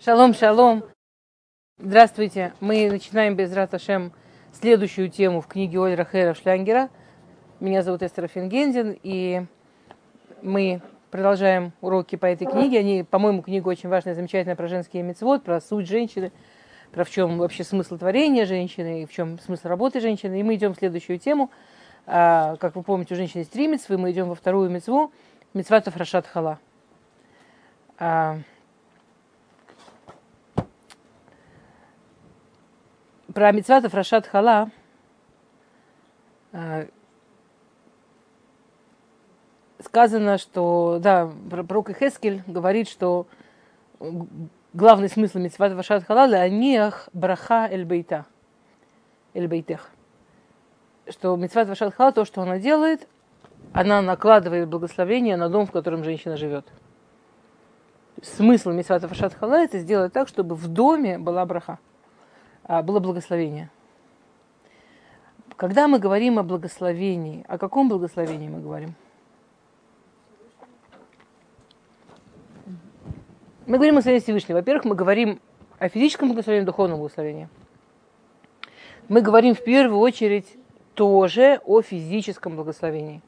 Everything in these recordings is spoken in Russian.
Шалом, шалом. Здравствуйте. Мы начинаем без Раташем следующую тему в книге Ольра Хера Шлянгера. Меня зовут Эстер Фингензин, и мы продолжаем уроки по этой книге. Они, по-моему, книга очень важная, замечательная про женские мецвод, про суть женщины, про в чем вообще смысл творения женщины, и в чем смысл работы женщины. И мы идем в следующую тему. А, как вы помните, у женщины есть три мецвы, мы идем во вторую мецву, מצוות הפרשת חלה. А, про מצוות הפרשת חלה э, сказано, что, да, пророк Йехезкель говорит, что главный смысл מצוות הפרשת חלה – להניח ברכה אל ביתה, אל ביתך. Что מצוות הפרשת חלה, то, что она делает, она накладывает благословение на дом, в котором женщина живет. Смысл מצוות הפרשת חלה – это сделать так, чтобы в доме была ברכה. А, было благословение. Когда мы говорим о благословении, о каком благословении мы говорим? Мы говорим о благословении Всевышнего. Во-первых, мы говорим о физическом благословении, духовном благословении. Мы говорим в первую очередь тоже о физическом благословении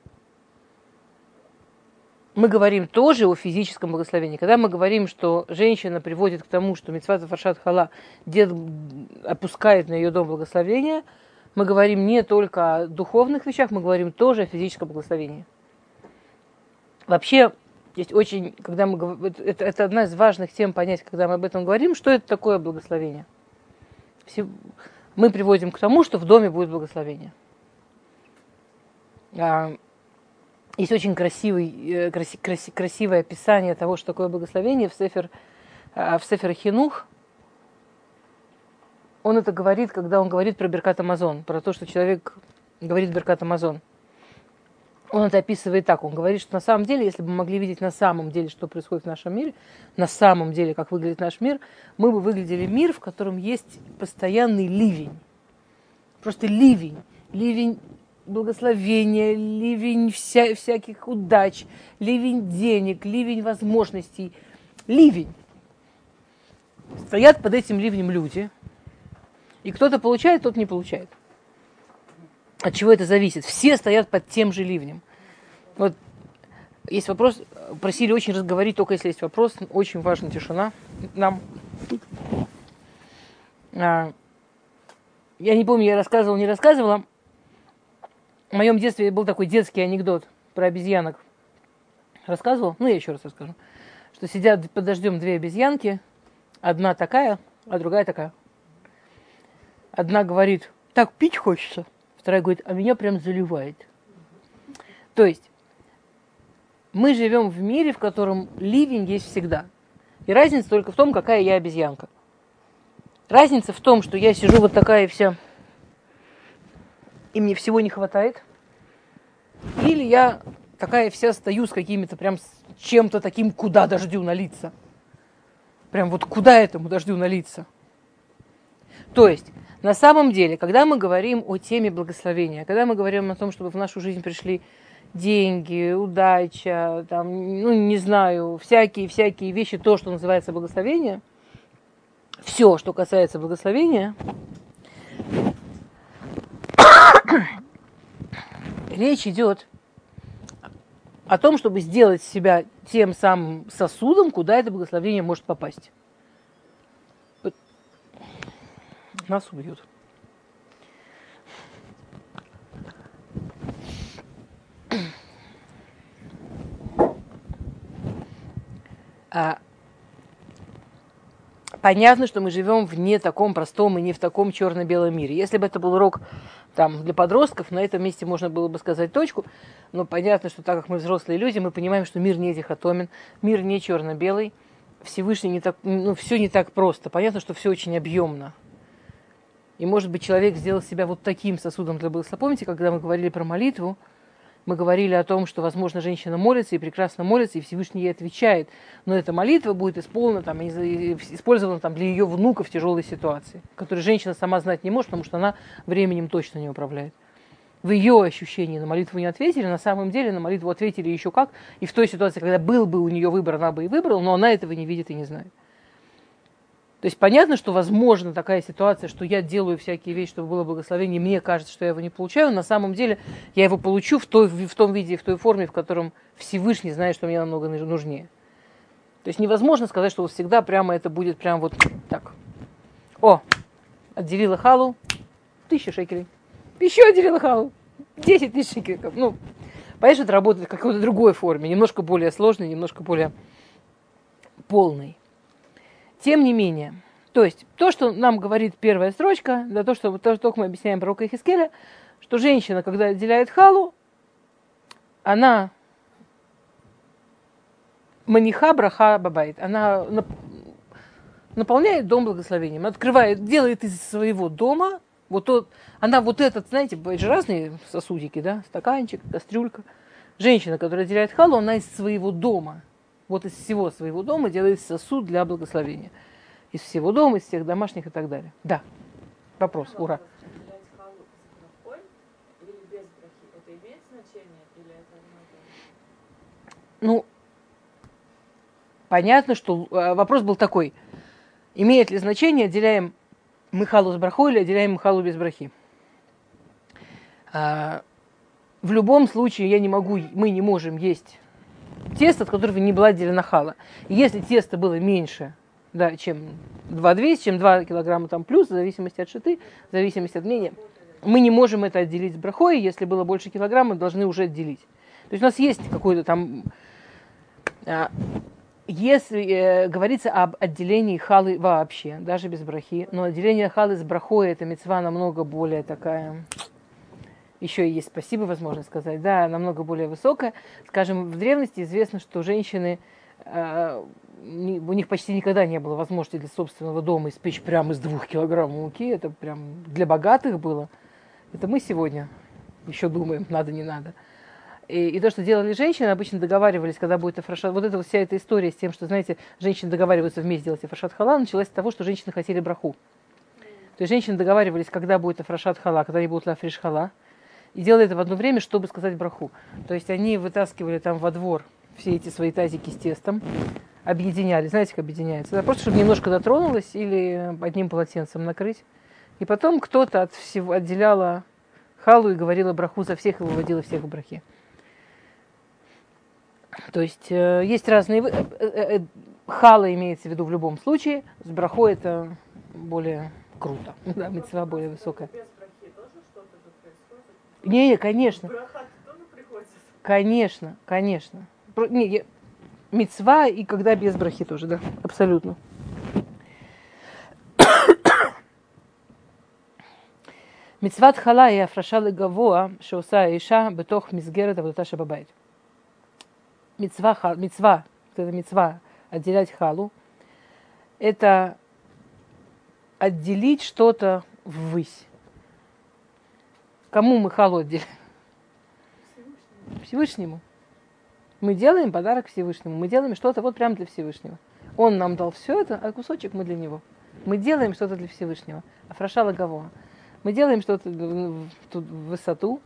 мы говорим тоже о физическом благословении. Когда мы говорим, что женщина приводит к тому, что Митцвата Фаршат Хала дед опускает на ее дом благословения, мы говорим не только о духовных вещах, мы говорим тоже о физическом благословении. Вообще, есть очень, когда мы это, это одна из важных тем понять, когда мы об этом говорим, что это такое благословение. Мы приводим к тому, что в доме будет благословение. Есть очень красивый, э, краси, краси, красивое описание того, что такое благословение в Сефер, э, в Сефер Хинух. Он это говорит, когда он говорит про Беркат Амазон, про то, что человек говорит Беркат Амазон. Он это описывает так. Он говорит, что на самом деле, если бы мы могли видеть на самом деле, что происходит в нашем мире, на самом деле, как выглядит наш мир, мы бы выглядели мир, в котором есть постоянный ливень. Просто ливень. Ливень благословения, ливень вся, всяких удач, ливень денег, ливень возможностей, ливень. Стоят под этим ливнем люди, и кто-то получает, тот не получает. От чего это зависит? Все стоят под тем же ливнем. Вот есть вопрос, просили очень разговорить, только если есть вопрос, очень важна тишина нам. А, я не помню, я рассказывала, не рассказывала, в моем детстве был такой детский анекдот про обезьянок. Рассказывал? Ну, я еще раз расскажу. Что сидят под дождем две обезьянки. Одна такая, а другая такая. Одна говорит, так пить хочется. Вторая говорит, а меня прям заливает. То есть, мы живем в мире, в котором ливень есть всегда. И разница только в том, какая я обезьянка. Разница в том, что я сижу вот такая вся и мне всего не хватает. Или я такая вся стою с какими-то прям чем-то таким, куда дождю налиться. Прям вот куда этому дождю налиться. То есть, на самом деле, когда мы говорим о теме благословения, когда мы говорим о том, чтобы в нашу жизнь пришли деньги, удача, там, ну, не знаю, всякие-всякие вещи, то, что называется благословение, все, что касается благословения, Речь идет о том, чтобы сделать себя тем самым сосудом, куда это благословение может попасть. Нас убьют. А, понятно, что мы живем в не таком простом и не в таком черно-белом мире. Если бы это был урок там для подростков, на этом месте можно было бы сказать точку, но понятно, что так как мы взрослые люди, мы понимаем, что мир не дихотомен, мир не черно-белый, Всевышний не так, ну, все не так просто. Понятно, что все очень объемно. И, может быть, человек сделал себя вот таким сосудом для благословения. Помните, когда мы говорили про молитву, мы говорили о том, что, возможно, женщина молится и прекрасно молится, и Всевышний ей отвечает. Но эта молитва будет исполнена, там, использована там, для ее внука в тяжелой ситуации, которую женщина сама знать не может, потому что она временем точно не управляет. В ее ощущении на молитву не ответили, на самом деле на молитву ответили еще как. И в той ситуации, когда был бы у нее выбор, она бы и выбрала, но она этого не видит и не знает. То есть понятно, что возможно такая ситуация, что я делаю всякие вещи, чтобы было благословение, и мне кажется, что я его не получаю. На самом деле я его получу в, той, в том виде, в той форме, в котором Всевышний знает, что мне намного нужнее. То есть невозможно сказать, что всегда прямо это будет прям вот так. О, отделила халу, тысяча шекелей. Еще отделила халу, десять тысяч шекелей. Ну, понятно, это работает в какой-то другой форме, немножко более сложной, немножко более полной. Тем не менее, то есть то, что нам говорит первая строчка, да, то, что то, что мы объясняем пророка Хискеля, что женщина, когда отделяет халу, она маниха браха бабайт, она наполняет дом благословением, открывает, делает из своего дома, вот тот, она вот этот, знаете, бывают же разные сосудики, да, стаканчик, кастрюлька. Женщина, которая отделяет халу, она из своего дома вот из всего своего дома делает сосуд для благословения. Из всего дома, из всех домашних и так далее. Да. Вопрос. Ура. Ну, понятно, что э, вопрос был такой. Имеет ли значение, отделяем мы халу с брахой или отделяем мы халу без брахи? А, в любом случае я не могу, мы не можем есть тесто, от которого не была отделена хала. И если тесто было меньше, да, чем 2,200, чем 2 килограмма там плюс, в зависимости от шиты, в зависимости от мнения, мы не можем это отделить с брахой, если было больше килограмма, должны уже отделить. То есть у нас есть какой-то там... А, если э, говорится об отделении халы вообще, даже без брахи, но отделение халы с брахой это мецва намного более такая еще и есть спасибо, возможно сказать, да, намного более высокая. Скажем, в древности известно, что женщины, э, у них почти никогда не было возможности для собственного дома испечь прямо из двух килограмм муки. Это прям для богатых было. Это мы сегодня еще думаем, надо, не надо. И, и то, что делали женщины, обычно договаривались, когда будет афрашат. Вот эта вся эта история с тем, что, знаете, женщины договариваются вместе делать афрашат хала, началась с того, что женщины хотели браху. То есть женщины договаривались, когда будет афрашат хала, когда они будут лафриш хала и делали это в одно время, чтобы сказать браху. То есть они вытаскивали там во двор все эти свои тазики с тестом, объединяли. Знаете, как объединяется? Да, просто чтобы немножко дотронулось или одним полотенцем накрыть. И потом кто-то от всего отделяла халу и говорила браху за всех и выводила всех в брахе. То есть э, есть разные... Э, э, э, хала имеется в виду в любом случае, с брахой это более круто, да, мецва более высокая. Не, не, конечно. Конечно, конечно. Про, не, я... Мецва и когда без брахи тоже, да, абсолютно. Мецват хала и афрашал афраша легавоа, шеуса иша, бетох мизгерет авдута шабабайт. Мецва, хал, мецва, это мецва, отделять халу, это отделить что-то ввысь. Кому мы халу отделяем? Всевышнему. Мы делаем подарок Всевышнему. Мы делаем что-то вот прямо для Всевышнего. Он нам дал все это, а кусочек мы для него. Мы делаем что-то для Всевышнего. Афрашала Гавоа. Мы делаем что-то в, в высоту.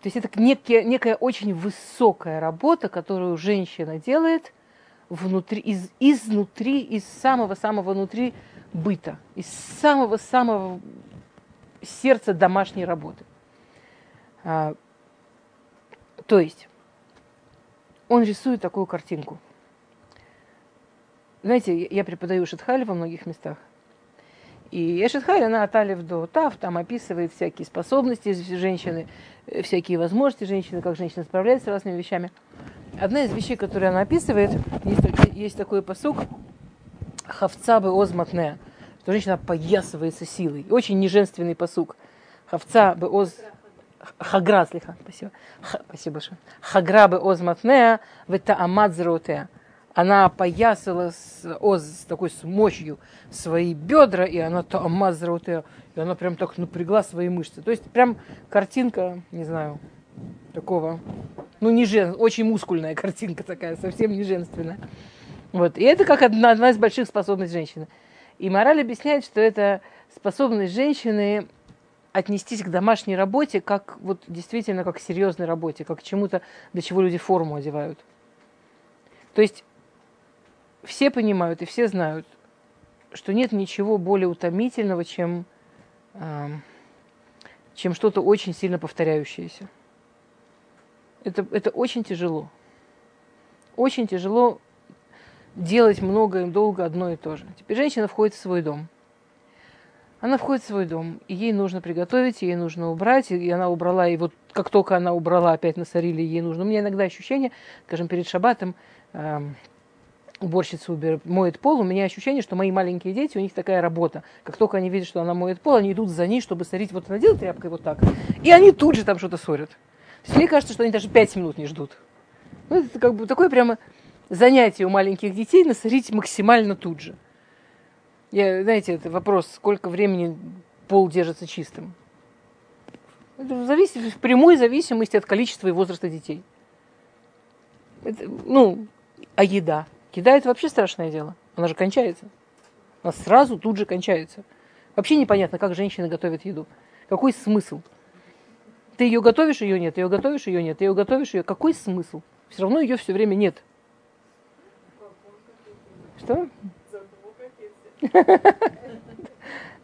То есть это некая, некая очень высокая работа, которую женщина делает внутри, из, изнутри, из самого-самого внутри быта, из самого-самого сердце домашней работы. А, то есть он рисует такую картинку. Знаете, я преподаю Шатхали во многих местах. И Эшетхаль, она от Алиф до там описывает всякие способности женщины, всякие возможности женщины, как женщина справляется с разными вещами. Одна из вещей, которые она описывает, есть, есть такой посук Хавца бы озматне что женщина поясывается силой. Очень неженственный посук. Хавца бы оз... Хагра, слиха, спасибо. Х... Спасибо большое. Хагра бы оз матнея, вета амадзротея. Она поясала с, оз, с такой с мощью свои бедра, и она то амадзротея, и она прям так напрягла свои мышцы. То есть прям картинка, не знаю, такого, ну не жен, очень мускульная картинка такая, совсем не женственная. Вот. И это как одна, одна из больших способностей женщины. И мораль объясняет, что это способность женщины отнестись к домашней работе как вот действительно как к серьезной работе, как к чему-то, для чего люди форму одевают. То есть все понимают и все знают, что нет ничего более утомительного, чем, чем что-то очень сильно повторяющееся. Это, это очень тяжело. Очень тяжело делать много и долго одно и то же. Теперь женщина входит в свой дом. Она входит в свой дом, и ей нужно приготовить, ей нужно убрать, и она убрала, и вот как только она убрала, опять насорили, ей нужно. У меня иногда ощущение, скажем, перед шабатом э, уборщица убер, моет пол, у меня ощущение, что мои маленькие дети, у них такая работа. Как только они видят, что она моет пол, они идут за ней, чтобы сорить. Вот она делает тряпкой вот так, и они тут же там что-то ссорят. То мне кажется, что они даже пять минут не ждут. Ну, это как бы такое прямо занятие у маленьких детей насорить максимально тут же. Я, знаете, это вопрос, сколько времени пол держится чистым. Это зависит в прямой зависимости от количества и возраста детей. Это, ну, а еда? Еда это вообще страшное дело. Она же кончается. Она сразу тут же кончается. Вообще непонятно, как женщины готовят еду. Какой смысл? Ты ее готовишь, ее нет, ее готовишь, ее нет, ты ее готовишь, ее. Какой смысл? Все равно ее все время нет. Что?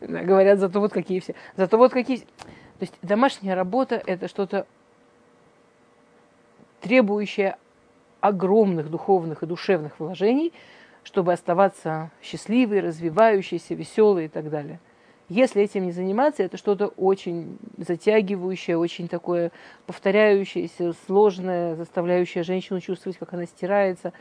Говорят, зато вот какие все. Зато вот какие... То есть домашняя работа – это что-то требующее огромных духовных и душевных вложений, чтобы оставаться счастливой, развивающейся, веселой и так далее. Если этим не заниматься, это что-то очень затягивающее, очень такое повторяющееся, сложное, заставляющее женщину чувствовать, как она стирается.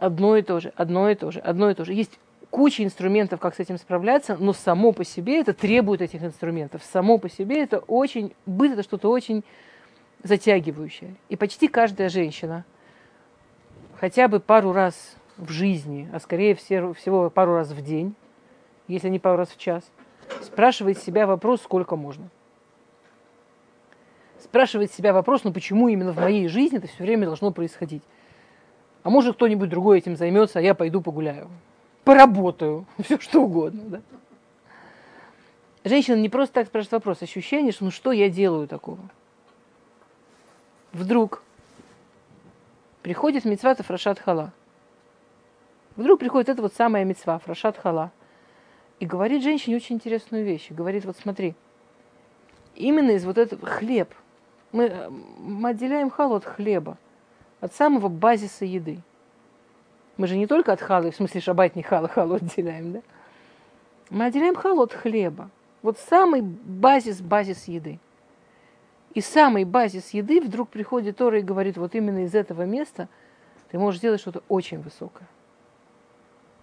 Одно и то же, одно и то же, одно и то же. Есть куча инструментов, как с этим справляться, но само по себе это требует этих инструментов. Само по себе это очень, быт это что-то очень затягивающее. И почти каждая женщина хотя бы пару раз в жизни, а скорее всего пару раз в день, если не пару раз в час, спрашивает себя вопрос, сколько можно. Спрашивает себя вопрос, ну почему именно в моей жизни это все время должно происходить. А может кто-нибудь другой этим займется, а я пойду погуляю поработаю, все что угодно. Да? Женщина не просто так спрашивает вопрос, ощущение, что ну что я делаю такого? Вдруг приходит мецва Фрашат Хала. Вдруг приходит эта вот самая мецва Фрашат Хала. И говорит женщине очень интересную вещь. Говорит, вот смотри, именно из вот этого хлеб. Мы, мы отделяем халу от хлеба, от самого базиса еды. Мы же не только от халы, в смысле шаббат не хала, халу отделяем, да? Мы отделяем халу от хлеба. Вот самый базис, базис еды. И самый базис еды вдруг приходит Тора и говорит, вот именно из этого места ты можешь сделать что-то очень высокое.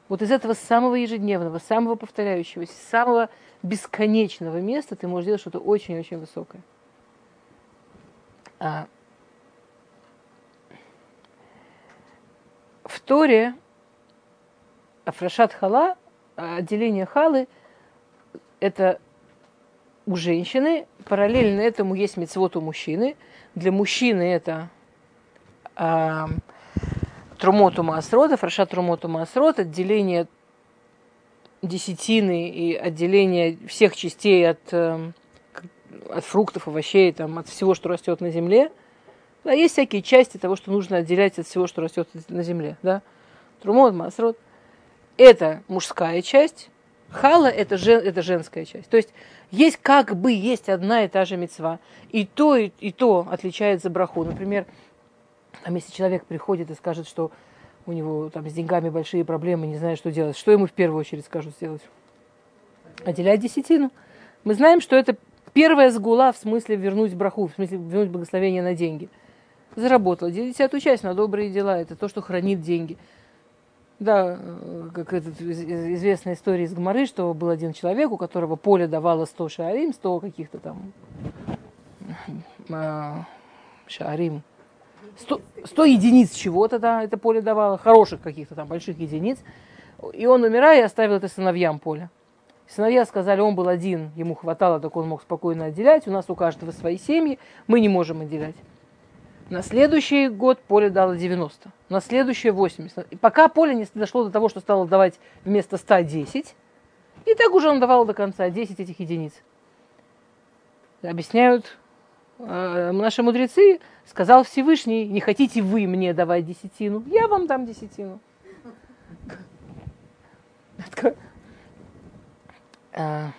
Вот из этого самого ежедневного, самого повторяющегося, самого бесконечного места ты можешь сделать что-то очень-очень высокое. А Торе Афрашат Хала, отделение Халы, это у женщины, параллельно этому есть мецвод у мужчины. Для мужчины это а, Трумоту Маасрод, Афрашат Трумоту Маасрод, отделение десятины и отделение всех частей от, эм, от фруктов, овощей, там, от всего, что растет на земле – да, есть всякие части того, что нужно отделять от всего, что растет на земле. Да? Трумот, масрот. Это мужская часть, хала это, жен, это женская часть. То есть есть как бы есть одна и та же мецва. И то, и, и то отличается браху. Например, там, если человек приходит и скажет, что у него там с деньгами большие проблемы, не знает, что делать, что ему в первую очередь скажут сделать? Отделять десятину. Мы знаем, что это первая сгула в смысле вернуть браху, в смысле вернуть благословение на деньги – заработала. Десятую часть на добрые дела. Это то, что хранит деньги. Да, э, как этот известная история из Гмары, что был один человек, у которого поле давало 100 шаарим, 100 каких-то там э, шаарим, 100, 100 единиц чего-то, да, это поле давало, хороших каких-то там больших единиц. И он, умирая, оставил это сыновьям поле. Сыновья сказали, он был один, ему хватало, так он мог спокойно отделять. У нас у каждого свои семьи, мы не можем отделять. На следующий год поле дало 90, на следующее 80. И пока поле не дошло до того, что стало давать вместо 110, и так уже он давал до конца 10 этих единиц. Объясняют э, наши мудрецы, сказал Всевышний, не хотите вы мне давать десятину, я вам дам десятину. А.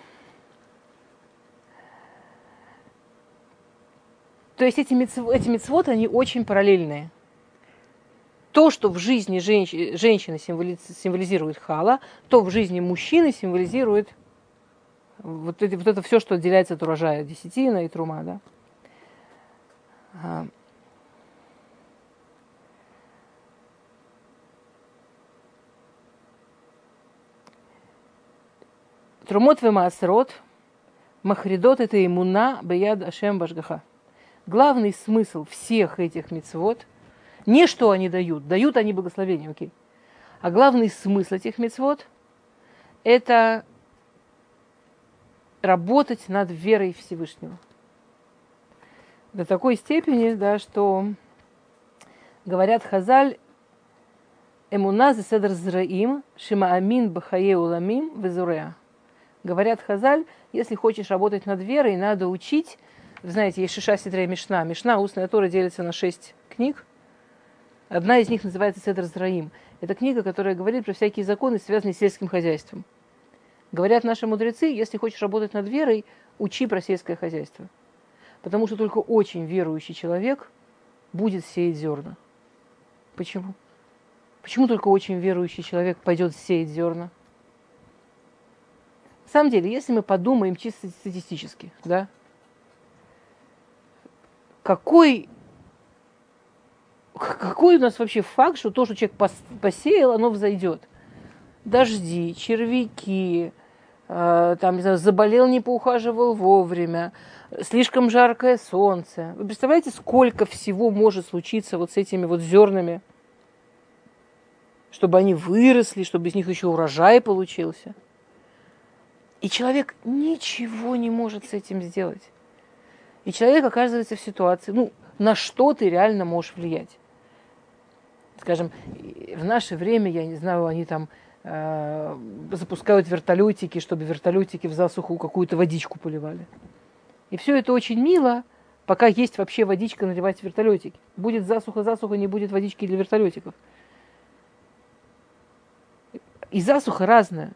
То есть эти, митцв, эти митцвот, они очень параллельные. То, что в жизни женщ, женщины символизирует хала, то в жизни мужчины символизирует вот, эти, вот это все, что отделяется от урожая, десятина и трума. Да? А. Трумот вемаасрот, махридот это имуна беяд ашем башгаха. Главный смысл всех этих мецвод, не что они дают, дают они благословение, окей. А главный смысл этих мецвод – это работать над верой Всевышнего. До такой степени, да, что говорят Хазаль, Эмуна за седр зраим, шима амин бахае уламим везуреа. Говорят Хазаль, если хочешь работать над верой, надо учить. Знаете, есть Шиша Сидрея Мишна. Мишна, устная Тора, делится на шесть книг. Одна из них называется Седр Зраим. Это книга, которая говорит про всякие законы, связанные с сельским хозяйством. Говорят наши мудрецы, если хочешь работать над верой, учи про сельское хозяйство. Потому что только очень верующий человек будет сеять зерна. Почему? Почему только очень верующий человек пойдет сеять зерна? На самом деле, если мы подумаем чисто статистически, да, какой, какой у нас вообще факт, что то, что человек посеял, оно взойдет? Дожди, червяки, э, там, не знаю, заболел, не поухаживал вовремя, слишком жаркое солнце. Вы представляете, сколько всего может случиться вот с этими вот зернами, чтобы они выросли, чтобы из них еще урожай получился? И человек ничего не может с этим сделать. И человек оказывается в ситуации, ну, на что ты реально можешь влиять. Скажем, в наше время, я не знаю, они там э, запускают вертолетики, чтобы вертолетики в засуху какую-то водичку поливали. И все это очень мило, пока есть вообще водичка наливать вертолетики. Будет засуха-засуха, не будет водички для вертолетиков. И засуха разная.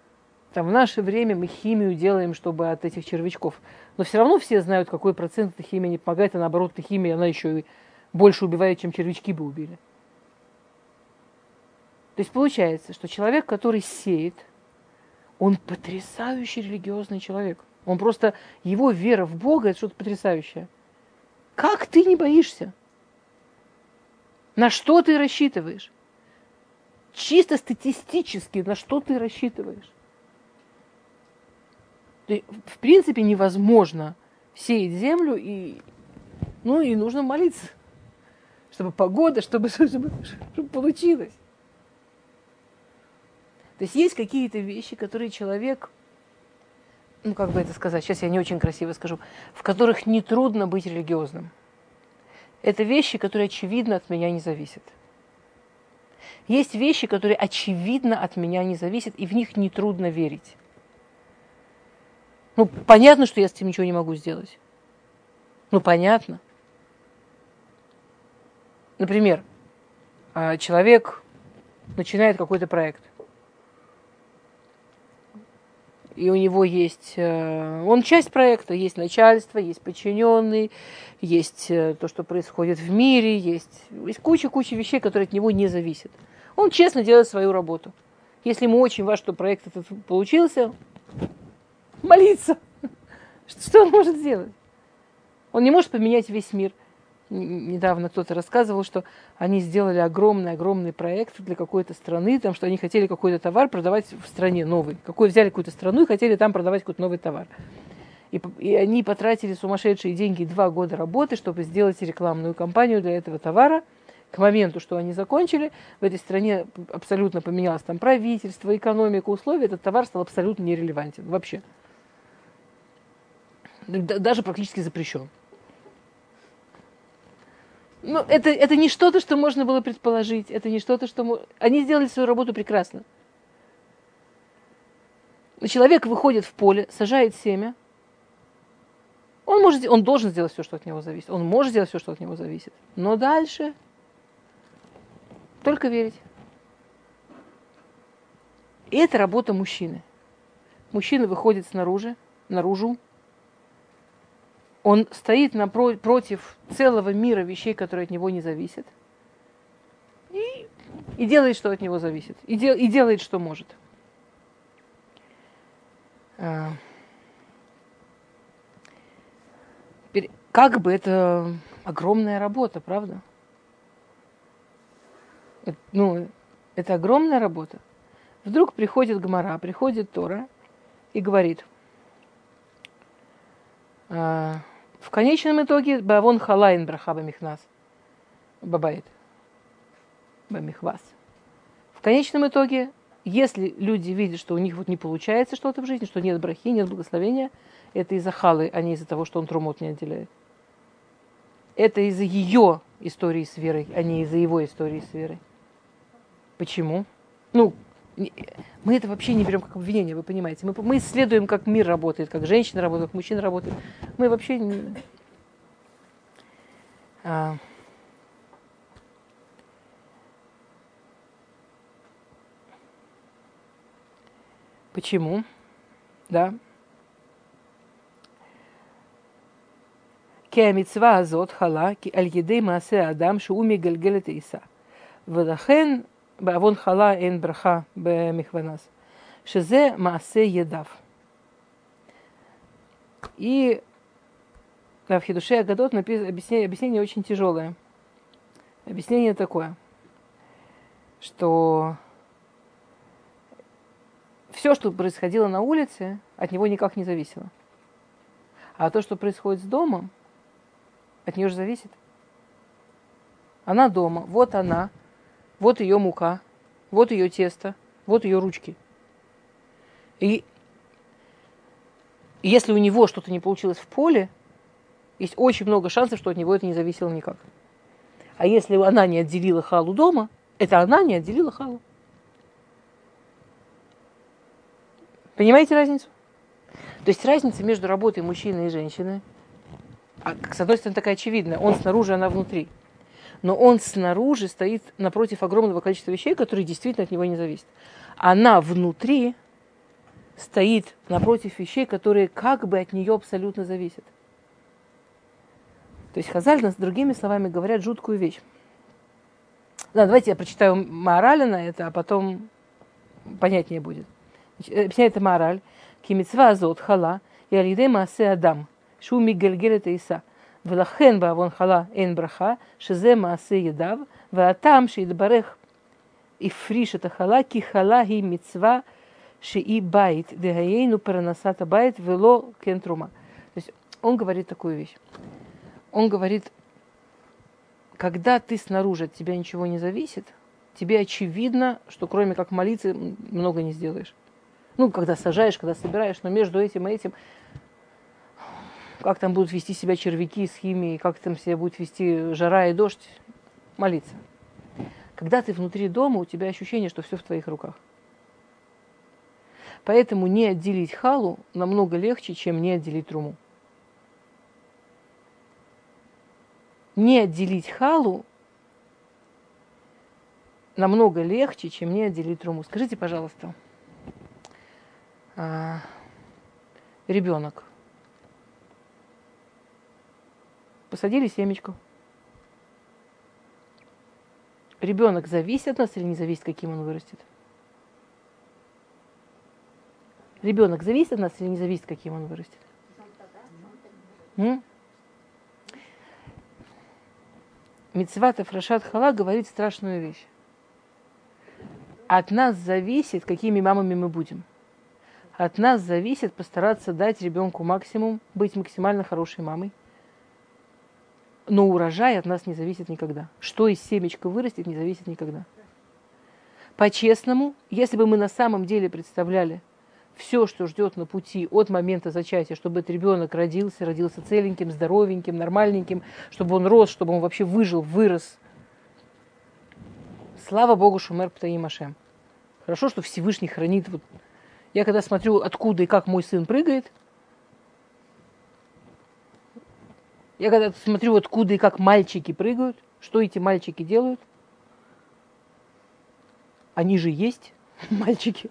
Там в наше время мы химию делаем, чтобы от этих червячков. Но все равно все знают, какой процент эта химия не помогает, а наоборот, эта химия, она еще и больше убивает, чем червячки бы убили. То есть получается, что человек, который сеет, он потрясающий религиозный человек. Он просто, его вера в Бога – это что-то потрясающее. Как ты не боишься? На что ты рассчитываешь? Чисто статистически, на что ты рассчитываешь? В принципе невозможно сеять землю и, ну, и нужно молиться, чтобы погода, чтобы, чтобы, чтобы получилось. То есть есть какие-то вещи, которые человек, ну как бы это сказать, сейчас я не очень красиво скажу, в которых нетрудно быть религиозным. Это вещи, которые очевидно от меня не зависят. Есть вещи, которые очевидно от меня не зависят, и в них нетрудно верить. Ну, понятно, что я с этим ничего не могу сделать. Ну, понятно. Например, а, человек начинает какой-то проект. И у него есть... Э, он часть проекта, есть начальство, есть подчиненный, есть э, то, что происходит в мире, есть, куча-куча вещей, которые от него не зависят. Он честно делает свою работу. Если ему очень важно, что проект этот получился, молиться. Что он может сделать? Он не может поменять весь мир. Недавно кто-то рассказывал, что они сделали огромный-огромный проект для какой-то страны, там, что они хотели какой-то товар продавать в стране новый. Какой взяли какую-то страну и хотели там продавать какой-то новый товар. И, и они потратили сумасшедшие деньги, два года работы, чтобы сделать рекламную кампанию для этого товара. К моменту, что они закончили, в этой стране абсолютно поменялось там правительство, экономика, условия, этот товар стал абсолютно нерелевантен вообще даже практически запрещен. Ну, это, это не что-то, что можно было предположить. Это не что-то, что... Они сделали свою работу прекрасно. Человек выходит в поле, сажает семя. Он, может, он должен сделать все, что от него зависит. Он может сделать все, что от него зависит. Но дальше только верить. И это работа мужчины. Мужчина выходит снаружи, наружу. Он стоит напротив целого мира вещей, которые от него не зависят. И, и делает, что от него зависит. И, дел, и делает, что может. А, как бы это огромная работа, правда? ну, это огромная работа. Вдруг приходит Гмара, приходит Тора и говорит, а, в конечном итоге בעוון חלה אין ברכה במכונס בבית. במכונס. В конечном итоге, если люди видят, что у них вот не получается что-то в жизни, что нет брахи, нет благословения, это из-за халы, а не из-за того, что он תרומות не отделяет. Это из-за ее истории с верой, а не из-за его истории с верой. Почему? Ну, мы это вообще не берем как обвинение, вы понимаете. Мы, мы исследуем, как мир работает, как женщина работает, как мужчина работает. Мы вообще не... А... Почему? Да. Кеамицва азот хала ки аль маасе адам шу гальгелет иса. Вадахен בעוון חלה אין ברכה במכוונס, שזה מעשה ידיו. И в Хидуше Агадот объяснение, объяснение очень тяжелое. Объяснение такое, что все, что происходило на улице, от него никак не зависело. А то, что происходит с домом, от нее же зависит. Она дома, вот она, вот ее мука, вот ее тесто, вот ее ручки. И если у него что-то не получилось в поле, есть очень много шансов, что от него это не зависело никак. А если она не отделила халу дома, это она не отделила халу. Понимаете разницу? То есть разница между работой мужчины и женщины, а, с одной стороны, такая очевидная, он снаружи, она внутри но он снаружи стоит напротив огромного количества вещей, которые действительно от него не зависят. Она внутри стоит напротив вещей, которые как бы от нее абсолютно зависят. То есть Хазаль нас другими словами говорят жуткую вещь. Да, давайте я прочитаю мораль на это, а потом понятнее будет. Объясняет это мораль. Кимицва азот хала и алидей маасе адам. Шу мигельгель это Влахен бавон хала эн браха, шизе маасе едав, ваатам шиидбарех и фриш это хала, ки хала и мецва шии байт, дегаейну паранасата байт вело кентрума. То есть он говорит такую вещь. Он говорит, когда ты снаружи, от тебя ничего не зависит, тебе очевидно, что кроме как молиться много не сделаешь. Ну, когда сажаешь, когда собираешь, но между этим и этим как там будут вести себя червяки с химией, как там себя будет вести жара и дождь, молиться. Когда ты внутри дома, у тебя ощущение, что все в твоих руках. Поэтому не отделить халу намного легче, чем не отделить труму. Не отделить халу намного легче, чем не отделить труму. Скажите, пожалуйста, а, ребенок – Посадили семечку. Ребенок зависит от нас или не зависит, каким он вырастет? Ребенок зависит от нас или не зависит, каким он вырастет? Мицвата Фрашат Хала говорит страшную вещь. От нас зависит, какими мамами мы будем. От нас зависит постараться дать ребенку максимум, быть максимально хорошей мамой – но урожай от нас не зависит никогда. Что из семечка вырастет, не зависит никогда. По-честному, если бы мы на самом деле представляли все, что ждет на пути от момента зачатия, чтобы этот ребенок родился, родился целеньким, здоровеньким, нормальненьким, чтобы он рос, чтобы он вообще выжил, вырос. Слава Богу, Шумер Птаим Ашем. Хорошо, что Всевышний хранит. Вот. Я когда смотрю, откуда и как мой сын прыгает – Я когда смотрю, откуда и как мальчики прыгают, что эти мальчики делают, они же есть, мальчики.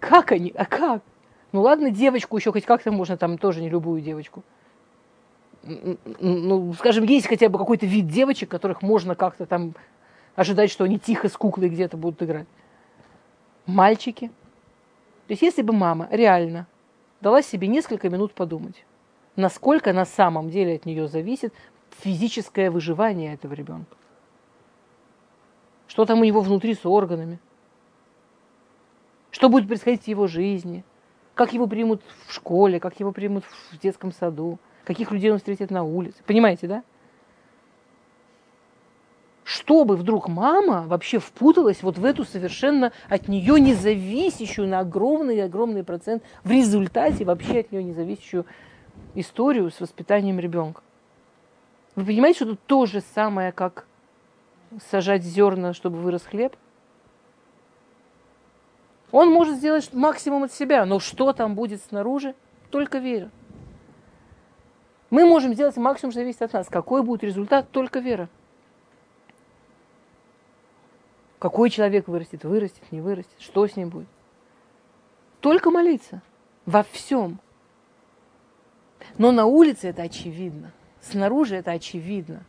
Как они? А как? Ну ладно, девочку еще хоть как-то можно, там тоже не любую девочку. Ну, скажем, есть хотя бы какой-то вид девочек, которых можно как-то там ожидать, что они тихо с куклой где-то будут играть. Мальчики. То есть если бы мама реально дала себе несколько минут подумать, насколько на самом деле от нее зависит физическое выживание этого ребенка. Что там у него внутри с органами? Что будет происходить в его жизни? Как его примут в школе, как его примут в детском саду? Каких людей он встретит на улице? Понимаете, да? Чтобы вдруг мама вообще впуталась вот в эту совершенно от нее независящую на огромный-огромный процент, в результате вообще от нее независящую историю с воспитанием ребенка. Вы понимаете, что это то же самое, как сажать зерна, чтобы вырос хлеб? Он может сделать максимум от себя, но что там будет снаружи, только вера. Мы можем сделать максимум, что зависит от нас. Какой будет результат, только вера. Какой человек вырастет, вырастет, не вырастет, что с ним будет. Только молиться во всем. Но на улице это очевидно. Снаружи это очевидно.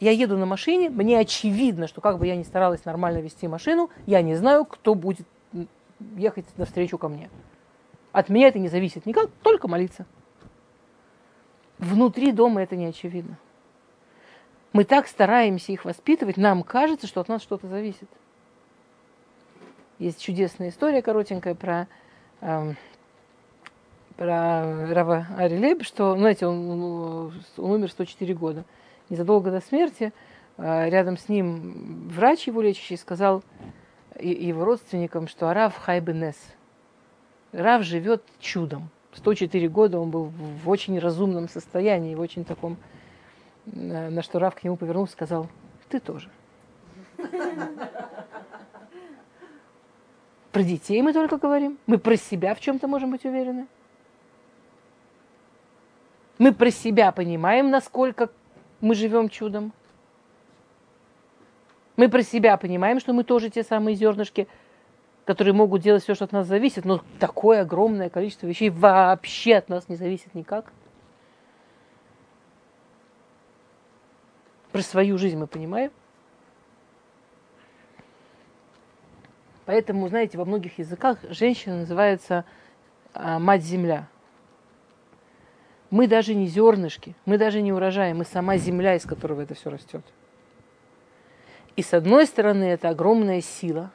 Я еду на машине, мне очевидно, что как бы я ни старалась нормально вести машину, я не знаю, кто будет ехать навстречу ко мне. От меня это не зависит никак, только молиться. Внутри дома это не очевидно. Мы так стараемся их воспитывать, нам кажется, что от нас что-то зависит. Есть чудесная история коротенькая про эм, Рава Арилеб, что, знаете, он, он, умер 104 года. Незадолго до смерти э, рядом с ним врач его лечащий сказал его родственникам, что Арав Хайбенес. Рав живет чудом. 104 года он был в очень разумном состоянии, в очень таком, на что Рав к нему повернулся и сказал, ты тоже. Про детей мы только говорим. Мы про себя в чем-то можем быть уверены. Мы про себя понимаем, насколько мы живем чудом. Мы про себя понимаем, что мы тоже те самые зернышки, которые могут делать все, что от нас зависит, но такое огромное количество вещей вообще от нас не зависит никак. Про свою жизнь мы понимаем. Поэтому, знаете, во многих языках женщина называется а, мать-земля. Мы даже не зернышки, мы даже не урожай, мы сама земля, из которого это все растет. И с одной стороны, это огромная сила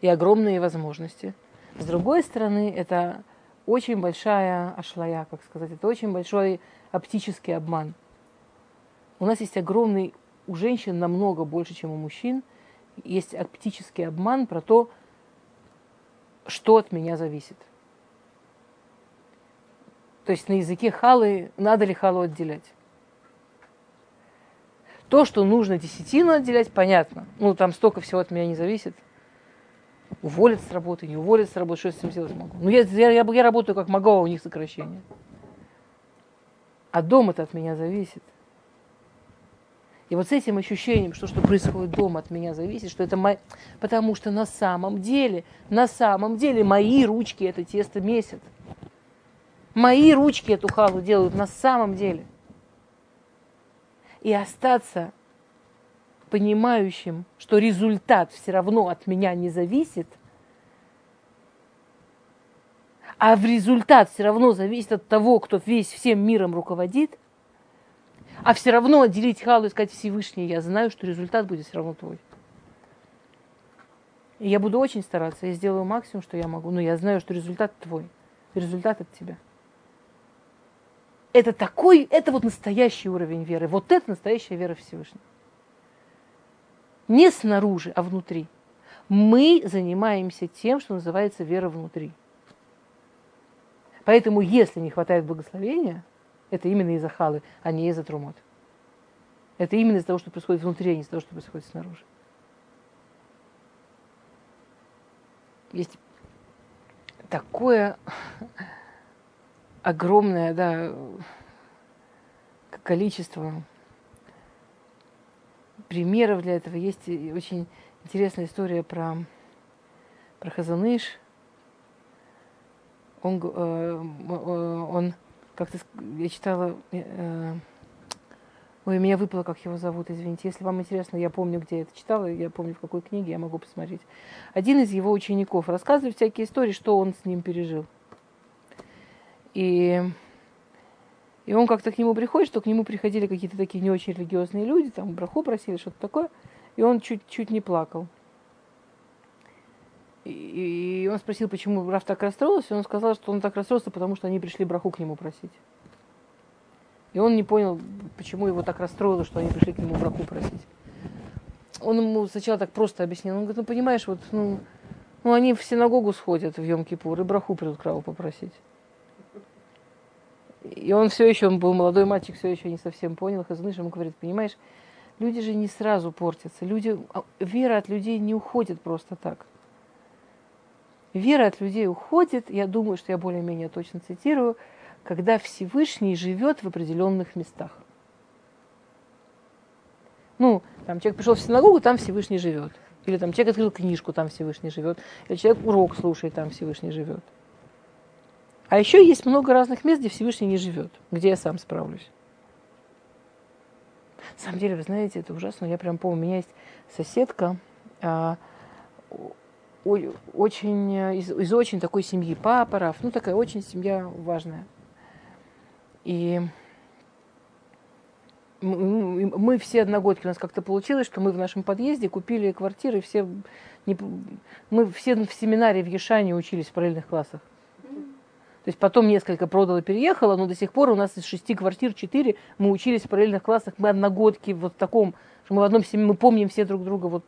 и огромные возможности. С другой стороны, это очень большая ашлая, как сказать, это очень большой оптический обман. У нас есть огромный, у женщин намного больше, чем у мужчин, есть оптический обман про то, что от меня зависит – то есть на языке халы, надо ли халу отделять. То, что нужно десятину отделять, понятно. Ну, там столько всего от меня не зависит. Уволят с работы, не уволят с работы, что я с этим сделать могу? Ну, я, я, я, я работаю как могу, а у них сокращение. А дом это от меня зависит. И вот с этим ощущением, что что происходит дома от меня зависит, что это мои... Потому что на самом деле, на самом деле мои ручки это тесто месят. Мои ручки эту халу делают на самом деле. И остаться понимающим, что результат все равно от меня не зависит, а в результат все равно зависит от того, кто весь всем миром руководит, а все равно отделить халу и сказать Всевышний, я знаю, что результат будет все равно твой. И я буду очень стараться, я сделаю максимум, что я могу, но я знаю, что результат твой, результат от тебя это такой, это вот настоящий уровень веры. Вот это настоящая вера Всевышнего. Не снаружи, а внутри. Мы занимаемся тем, что называется вера внутри. Поэтому, если не хватает благословения, это именно из-за халы, а не из-за трумот. Это именно из-за того, что происходит внутри, а не из-за того, что происходит снаружи. Есть такое огромное да, количество примеров для этого. Есть очень интересная история про, про Хазаныш. Он, э, он как-то, я читала, э, ой, у меня выпало, как его зовут, извините. Если вам интересно, я помню, где я это читала, я помню, в какой книге, я могу посмотреть. Один из его учеников рассказывает всякие истории, что он с ним пережил. И, и он как-то к нему приходит, что к нему приходили какие-то такие не очень религиозные люди, там браху просили, что-то такое, и он чуть-чуть не плакал. И он спросил, почему Раф так расстроился, и он сказал, что он так расстроился, потому что они пришли браху к нему просить. И он не понял, почему его так расстроило, что они пришли к нему браху просить. Он ему сначала так просто объяснил. Он говорит, ну понимаешь, вот, ну, ну они в синагогу сходят в Йом-Кипур и браху придут к Раву попросить. И он все еще, он был молодой мальчик, все еще не совсем понял. Хазаныш ему говорит, понимаешь, люди же не сразу портятся. Люди, а, вера от людей не уходит просто так. Вера от людей уходит, я думаю, что я более-менее точно цитирую, когда Всевышний живет в определенных местах. Ну, там человек пришел в синагогу, там Всевышний живет. Или там человек открыл книжку, там Всевышний живет. Или человек урок слушает, там Всевышний живет. А еще есть много разных мест, где Всевышний не живет, где я сам справлюсь. На самом деле, вы знаете, это ужасно. Я прям помню, у меня есть соседка, а, очень, из, из очень такой семьи, папа, Раф, ну такая очень семья важная. И мы, мы все одногодки, у нас как-то получилось, что мы в нашем подъезде купили квартиры, все, не, мы все в семинаре в Ешане учились в параллельных классах. То есть потом несколько продала, переехала, но до сих пор у нас из шести квартир четыре мы учились в параллельных классах, мы одногодки вот в таком, что мы в одном семье, мы помним все друг друга вот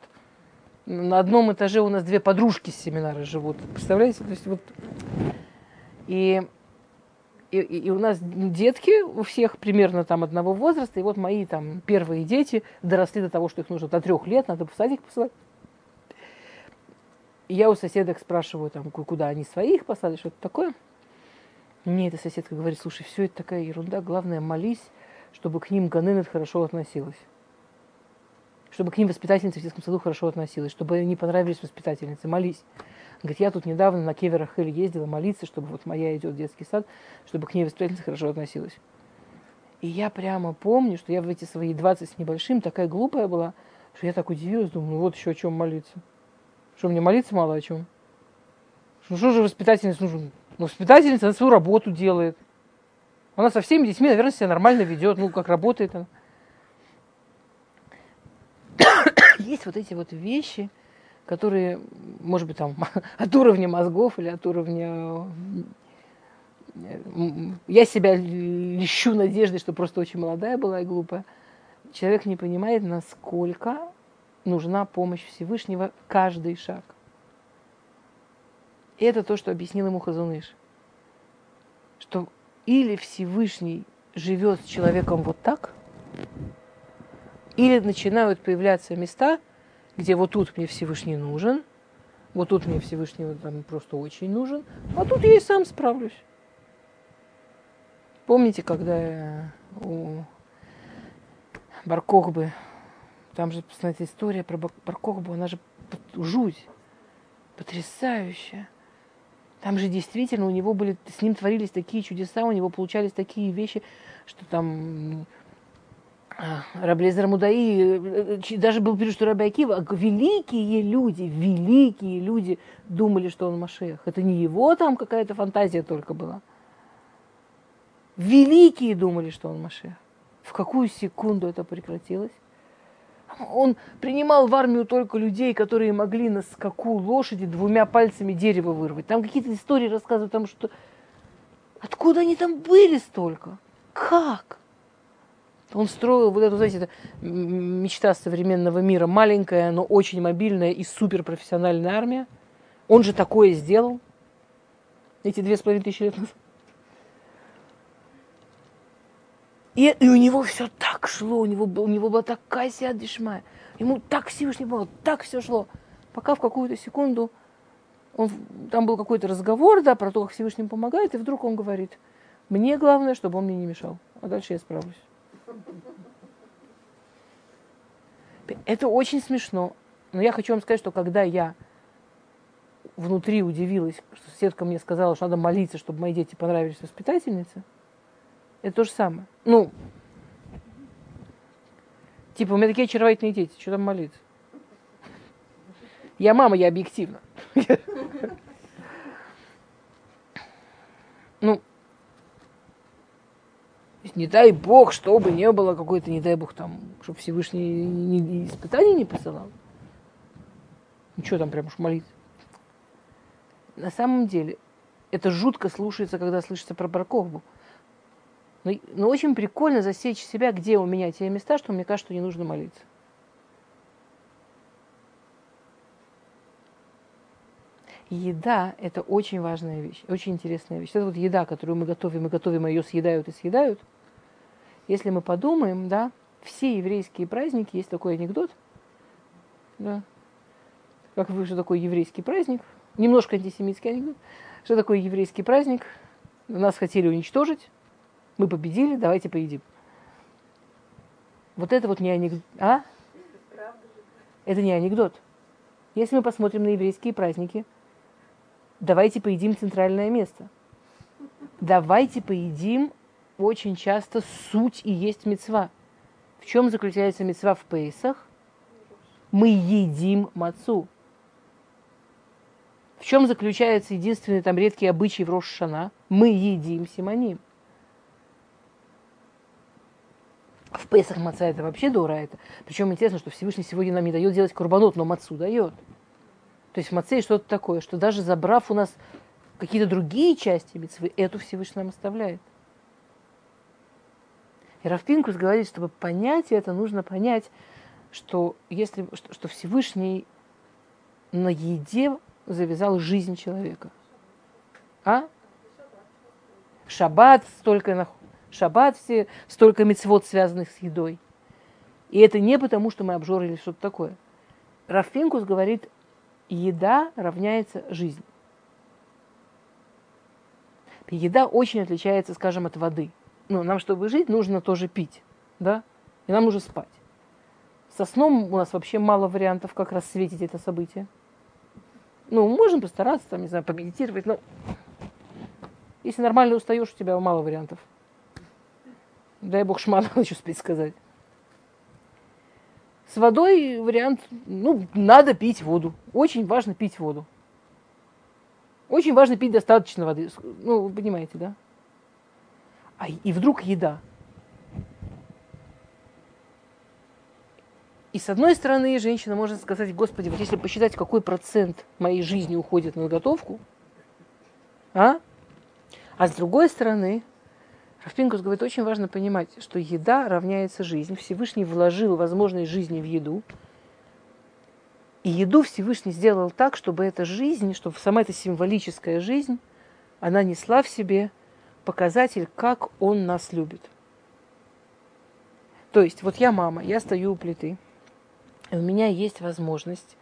на одном этаже у нас две подружки с семинара живут. Представляете? То есть вот и, и, и у нас детки у всех примерно там одного возраста, и вот мои там первые дети доросли до того, что их нужно до трех лет, надо в садик посылать. Я у соседок спрашиваю, там, куда они своих посадят, что-то такое. Мне эта соседка говорит, слушай, все это такая ерунда, главное молись, чтобы к ним Ганенет хорошо относилась чтобы к ним воспитательница в детском саду хорошо относилась, чтобы они понравились воспитательнице, молись. Говорит, я тут недавно на Кеверах ездила молиться, чтобы вот моя идет в детский сад, чтобы к ней воспитательница хорошо относилась. И я прямо помню, что я в эти свои 20 с небольшим такая глупая была, что я так удивилась, думаю, ну вот еще о чем молиться. Что мне молиться мало о чем? Ну что же воспитательница нужен? Ну, воспитательница она свою работу делает. Она со всеми детьми, наверное, себя нормально ведет, ну, как работает она. есть вот эти вот вещи, которые, может быть, там от уровня мозгов или от уровня... Я себя лещу надеждой, что просто очень молодая была и глупая. Человек не понимает, насколько нужна помощь Всевышнего каждый шаг. И это то, что объяснил ему Хазуныш. Что или Всевышний живет с человеком вот так, или начинают появляться места, где вот тут мне Всевышний нужен, вот тут мне Всевышний там просто очень нужен, а тут я и сам справлюсь. Помните, когда у Баркохбы, там же, посмотрите, история про Баркохбу, она же жуть, потрясающая. Там же действительно у него были, с ним творились такие чудеса, у него получались такие вещи, что там Раблезер Мудаи, э, э, даже был период, что Раби Акива, великие люди, великие люди думали, что он Машех. Это не его там какая-то фантазия только была. Великие думали, что он Машех. В какую секунду это прекратилось? Он принимал в армию только людей, которые могли на скаку лошади двумя пальцами дерево вырвать. Там какие-то истории рассказывают, там что... Откуда они там были столько? Как? Он строил вот эту, знаете, это мечта современного мира. Маленькая, но очень мобильная и суперпрофессиональная армия. Он же такое сделал эти две с половиной тысячи лет назад. И, и у него все так шло, у него, у него была такая сядышмая. Ему так Всевышний было, так все шло. Пока в какую-то секунду он, там был какой-то разговор, да, про то, как Всевышний помогает, и вдруг он говорит, мне главное, чтобы он мне не мешал, а дальше я справлюсь. Это очень смешно. Но я хочу вам сказать, что когда я внутри удивилась, что соседка мне сказала, что надо молиться, чтобы мои дети понравились воспитательнице, это то же самое. Ну, типа, у меня такие очаровательные дети, что там молиться? Я мама, я объективна. Ну, не дай бог, чтобы не было какой-то, не дай бог, там, чтобы Всевышний не, испытаний не посылал. Что там прям уж молиться? На самом деле, это жутко слушается, когда слышится про Баркову. Но, но очень прикольно засечь себя, где у меня те места, что мне кажется, что не нужно молиться. Еда – это очень важная вещь, очень интересная вещь. Это вот еда, которую мы готовим, и готовим, ее съедают и съедают. Если мы подумаем, да, все еврейские праздники, есть такой анекдот, да, как вы, что такое еврейский праздник, немножко антисемитский анекдот, что такое еврейский праздник, нас хотели уничтожить, мы победили, давайте поедим. Вот это вот не анекдот. А? Это не анекдот. Если мы посмотрим на еврейские праздники – давайте поедим центральное место. Давайте поедим очень часто суть и есть мецва. В чем заключается мецва в Пейсах? Мы едим мацу. В чем заключается единственный там редкий обычай в Рошана? Мы едим симоним. В Песах маца это вообще дора это. Причем интересно, что Всевышний сегодня нам не дает делать курбанот, но мацу дает. То есть в Мацее что-то такое, что даже забрав у нас какие-то другие части митцвы, эту Всевышний нам оставляет. И Рафпинкус говорит, чтобы понять это, нужно понять, что, если, что, что Всевышний на еде завязал жизнь человека. А? Шаббат столько шаббат все, столько мецвод, связанных с едой. И это не потому, что мы обжоры или что-то такое. Рафинкус говорит, еда равняется жизнь. Еда очень отличается, скажем, от воды. Ну, нам, чтобы жить, нужно тоже пить, да? И нам нужно спать. Со сном у нас вообще мало вариантов, как рассветить это событие. Ну, можем постараться, там, не знаю, помедитировать, но если нормально устаешь, у тебя мало вариантов. Дай бог шмана, хочу спеть сказать. С водой вариант, ну, надо пить воду. Очень важно пить воду. Очень важно пить достаточно воды. Ну, вы понимаете, да? А и вдруг еда. И с одной стороны, женщина может сказать, Господи, вот если посчитать, какой процент моей жизни уходит на готовку, а? А с другой стороны, Рафпинкус говорит, очень важно понимать, что еда равняется жизнь. Всевышний вложил возможность жизни в еду. И еду Всевышний сделал так, чтобы эта жизнь, чтобы сама эта символическая жизнь, она несла в себе показатель, как он нас любит. То есть, вот я мама, я стою у плиты, и у меня есть возможность,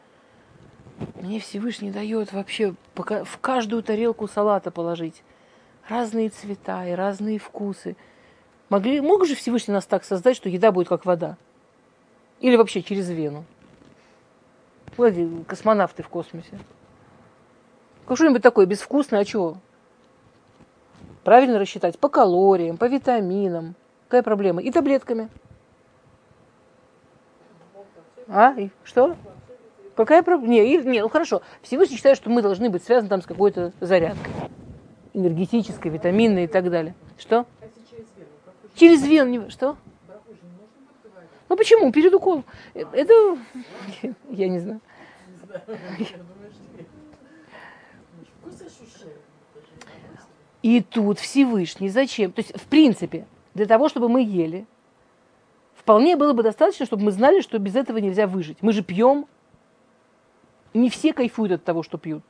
мне Всевышний дает вообще в каждую тарелку салата положить разные цвета и разные вкусы. Могли, мог же Всевышний нас так создать, что еда будет как вода? Или вообще через вену? Влади, космонавты в космосе. Как что-нибудь такое безвкусное, а чего? Правильно рассчитать по калориям, по витаминам. Какая проблема? И таблетками. А? И что? Какая проблема? Не, не, ну хорошо. Всевышний считает, что мы должны быть связаны там с какой-то зарядкой энергетической, витаминной и так далее. Что? Через вену. Что? Ну почему? Перед уколом. Это я не знаю. И тут Всевышний зачем? То есть, в принципе, для того, чтобы мы ели, вполне было бы достаточно, чтобы мы знали, что без этого нельзя выжить. Мы же пьем. Не все кайфуют от того, что пьют.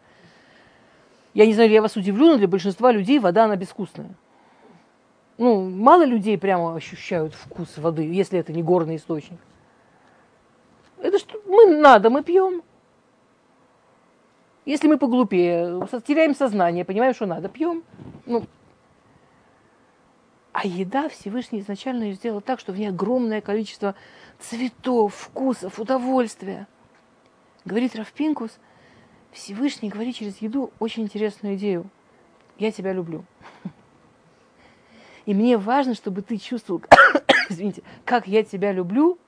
Я не знаю, я вас удивлю, но для большинства людей вода, она безвкусная. Ну, мало людей прямо ощущают вкус воды, если это не горный источник. Это что мы надо, мы пьем. Если мы поглупее, теряем сознание, понимаем, что надо, пьем. Ну, а еда Всевышний изначально ее сделал так, что в ней огромное количество цветов, вкусов, удовольствия. Говорит Равпинкус – Всевышний говорит через еду очень интересную идею. Я тебя люблю. И мне важно, чтобы ты чувствовал, извините, как я тебя люблю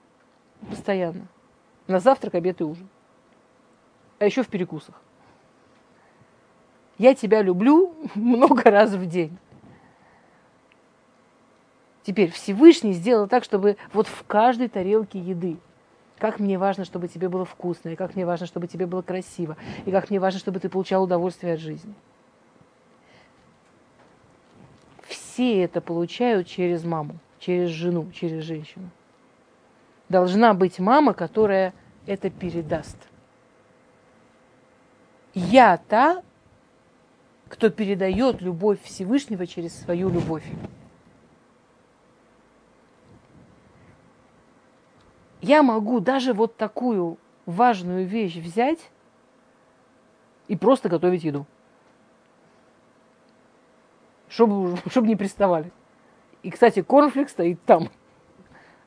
постоянно. На завтрак, обед и ужин. А еще в перекусах. Я тебя люблю много раз в день. Теперь Всевышний сделал так, чтобы вот в каждой тарелке еды, как мне важно, чтобы тебе было вкусно, и как мне важно, чтобы тебе было красиво, и как мне важно, чтобы ты получал удовольствие от жизни. Все это получают через маму, через жену, через женщину. Должна быть мама, которая это передаст. Я та, кто передает любовь Всевышнего через свою любовь. Я могу даже вот такую важную вещь взять и просто готовить еду. Чтобы, чтобы не приставали. И, кстати, корнфлик стоит там.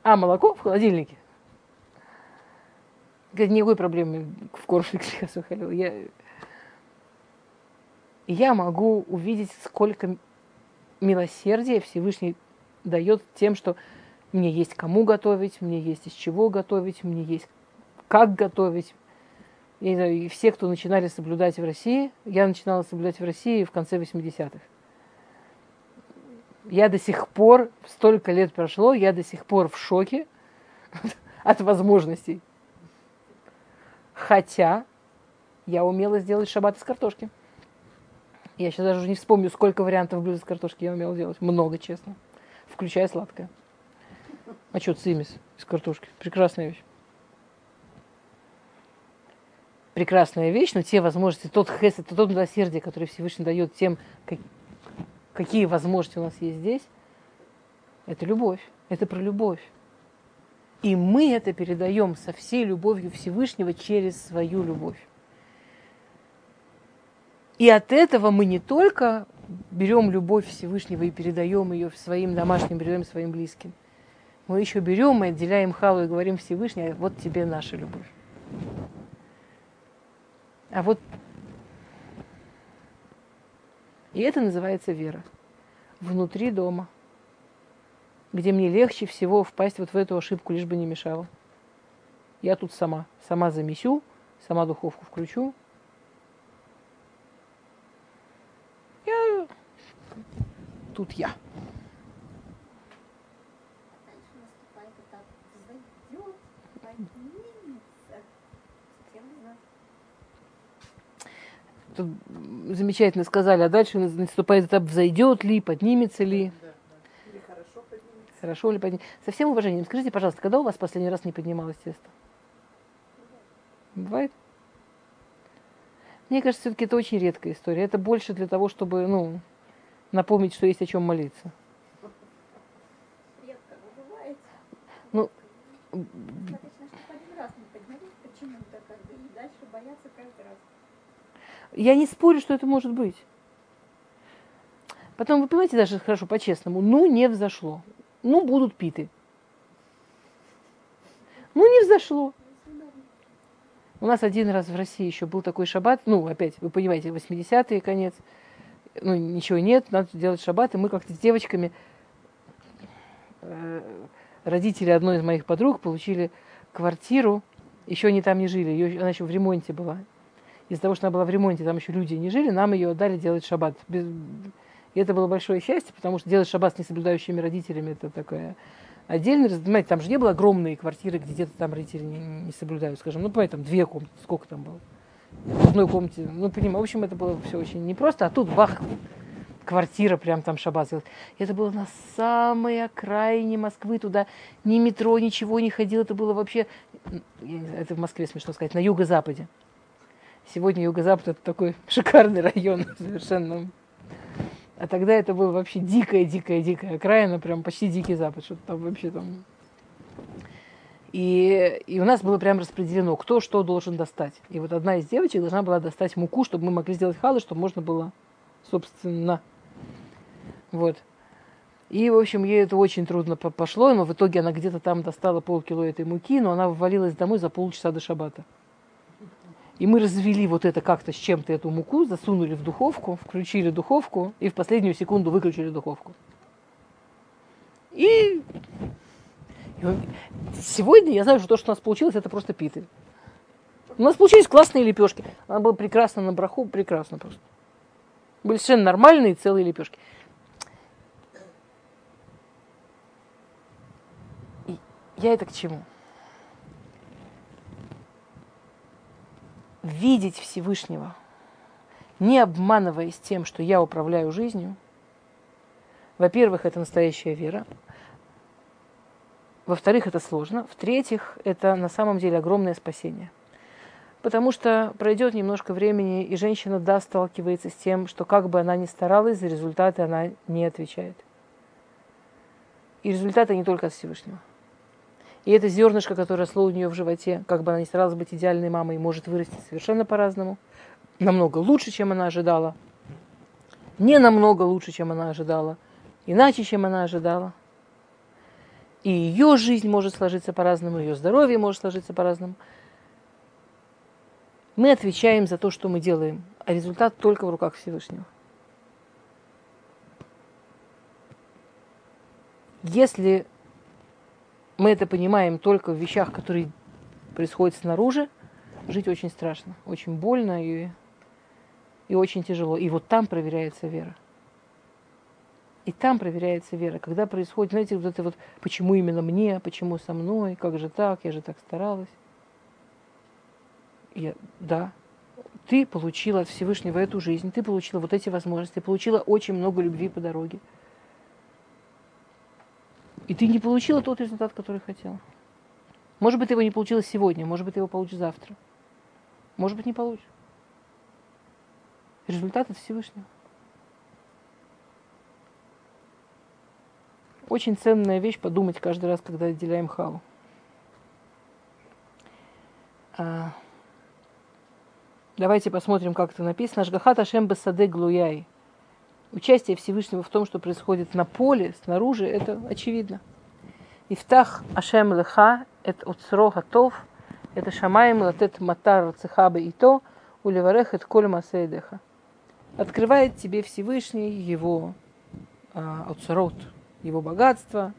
А молоко в холодильнике. Никакой проблемы в корнфлексе я Я могу увидеть, сколько милосердия Всевышний дает тем, что мне есть кому готовить, мне есть из чего готовить, мне есть как готовить. Я не знаю, и все, кто начинали соблюдать в России, я начинала соблюдать в России в конце 80-х. Я до сих пор, столько лет прошло, я до сих пор в шоке от возможностей. Хотя я умела сделать шаббат из картошки. Я сейчас даже уже не вспомню, сколько вариантов блюд из картошки я умела делать. Много, честно. Включая сладкое. А что, цимис из картошки? Прекрасная вещь. Прекрасная вещь, но те возможности, тот хесед, тот милосердие, который Всевышний дает тем, как, какие возможности у нас есть здесь, это любовь. Это про любовь. И мы это передаем со всей любовью Всевышнего через свою любовь. И от этого мы не только берем любовь Всевышнего и передаем ее своим домашним, передаем своим близким мы еще берем и отделяем халу и говорим Всевышний, вот тебе наша любовь. А вот и это называется вера. Внутри дома. Где мне легче всего впасть вот в эту ошибку, лишь бы не мешало. Я тут сама. Сама замесю, сама духовку включу. Я... Тут я. Тут замечательно сказали, а дальше наступает этап, взойдет ли, поднимется ли. хорошо поднимется. Хорошо ли поднимется. Со всем уважением, скажите, пожалуйста, когда у вас последний раз не поднималось тесто? Бывает? Мне кажется, все-таки это очень редкая история. Это больше для того, чтобы, ну, напомнить, что есть о чем молиться. Ну, Я не спорю, что это может быть. Потом, вы понимаете, даже хорошо, по-честному, ну не взошло. Ну будут питы. Ну не взошло. У нас один раз в России еще был такой шаббат, ну опять, вы понимаете, 80-е конец, ну ничего нет, надо делать шаббат, и мы как-то с девочками, э, родители одной из моих подруг получили квартиру, еще они там не жили, ее, она еще в ремонте была из-за того, что она была в ремонте, там еще люди не жили, нам ее отдали делать шаббат. И это было большое счастье, потому что делать шаббат с несоблюдающими родителями, это такое отдельно. Понимаете, там же не было огромные квартиры, где где-то там родители не, не соблюдают, скажем. Ну, там две комнаты, сколько там было? В одной комнате, ну, понимаю, в общем, это было все очень непросто. А тут бах, квартира прям там шаббат сделать. Это было на самой окраине Москвы, туда ни метро, ничего не ходило, это было вообще, это в Москве смешно сказать, на юго-западе. Сегодня Юго-Запад это такой шикарный район совершенно. А тогда это было вообще дикая, дикая, дикая окраина, прям почти дикий запад, что-то там вообще там. И, и у нас было прям распределено, кто что должен достать. И вот одна из девочек должна была достать муку, чтобы мы могли сделать халы, чтобы можно было, собственно, вот. И, в общем, ей это очень трудно пошло, но в итоге она где-то там достала полкило этой муки, но она ввалилась домой за полчаса до шабата. И мы развели вот это как-то с чем-то, эту муку, засунули в духовку, включили духовку и в последнюю секунду выключили духовку. И сегодня я знаю, что то, что у нас получилось, это просто питы. У нас получились классные лепешки. Она была прекрасна на браху, прекрасно просто. Были совершенно нормальные целые лепешки. И я это к чему? Видеть Всевышнего, не обманываясь тем, что я управляю жизнью, во-первых, это настоящая вера. Во-вторых, это сложно. В-третьих, это на самом деле огромное спасение. Потому что пройдет немножко времени, и женщина, да, сталкивается с тем, что как бы она ни старалась, за результаты она не отвечает. И результаты не только от Всевышнего. И это зернышко, которое росло у нее в животе, как бы она ни старалась быть идеальной мамой, может вырасти совершенно по-разному. Намного лучше, чем она ожидала. Не намного лучше, чем она ожидала. Иначе, чем она ожидала. И ее жизнь может сложиться по-разному, ее здоровье может сложиться по-разному. Мы отвечаем за то, что мы делаем, а результат только в руках Всевышнего. Если мы это понимаем только в вещах, которые происходят снаружи, жить очень страшно, очень больно и, и очень тяжело. И вот там проверяется вера. И там проверяется вера. Когда происходит, знаете, вот это вот, почему именно мне, почему со мной, как же так, я же так старалась. Я, да, ты получила от Всевышнего эту жизнь, ты получила вот эти возможности, получила очень много любви по дороге. И ты не получила тот результат, который хотела. Может быть, ты его не получила сегодня, может быть, ты его получишь завтра. Может быть, не получишь. Результат от Всевышнего. Очень ценная вещь подумать каждый раз, когда отделяем халу. А, давайте посмотрим, как это написано. Ашгахат Ашем Басаде Глуяй. Участие Всевышнего в том, что происходит на поле, снаружи, это очевидно. Ифтах Ашем Леха, это Уцро Хатов, это Шамаем Латет Матар Цехабе и то, Уливарех это Коль Масейдеха. Открывает тебе Всевышний его а, его богатство,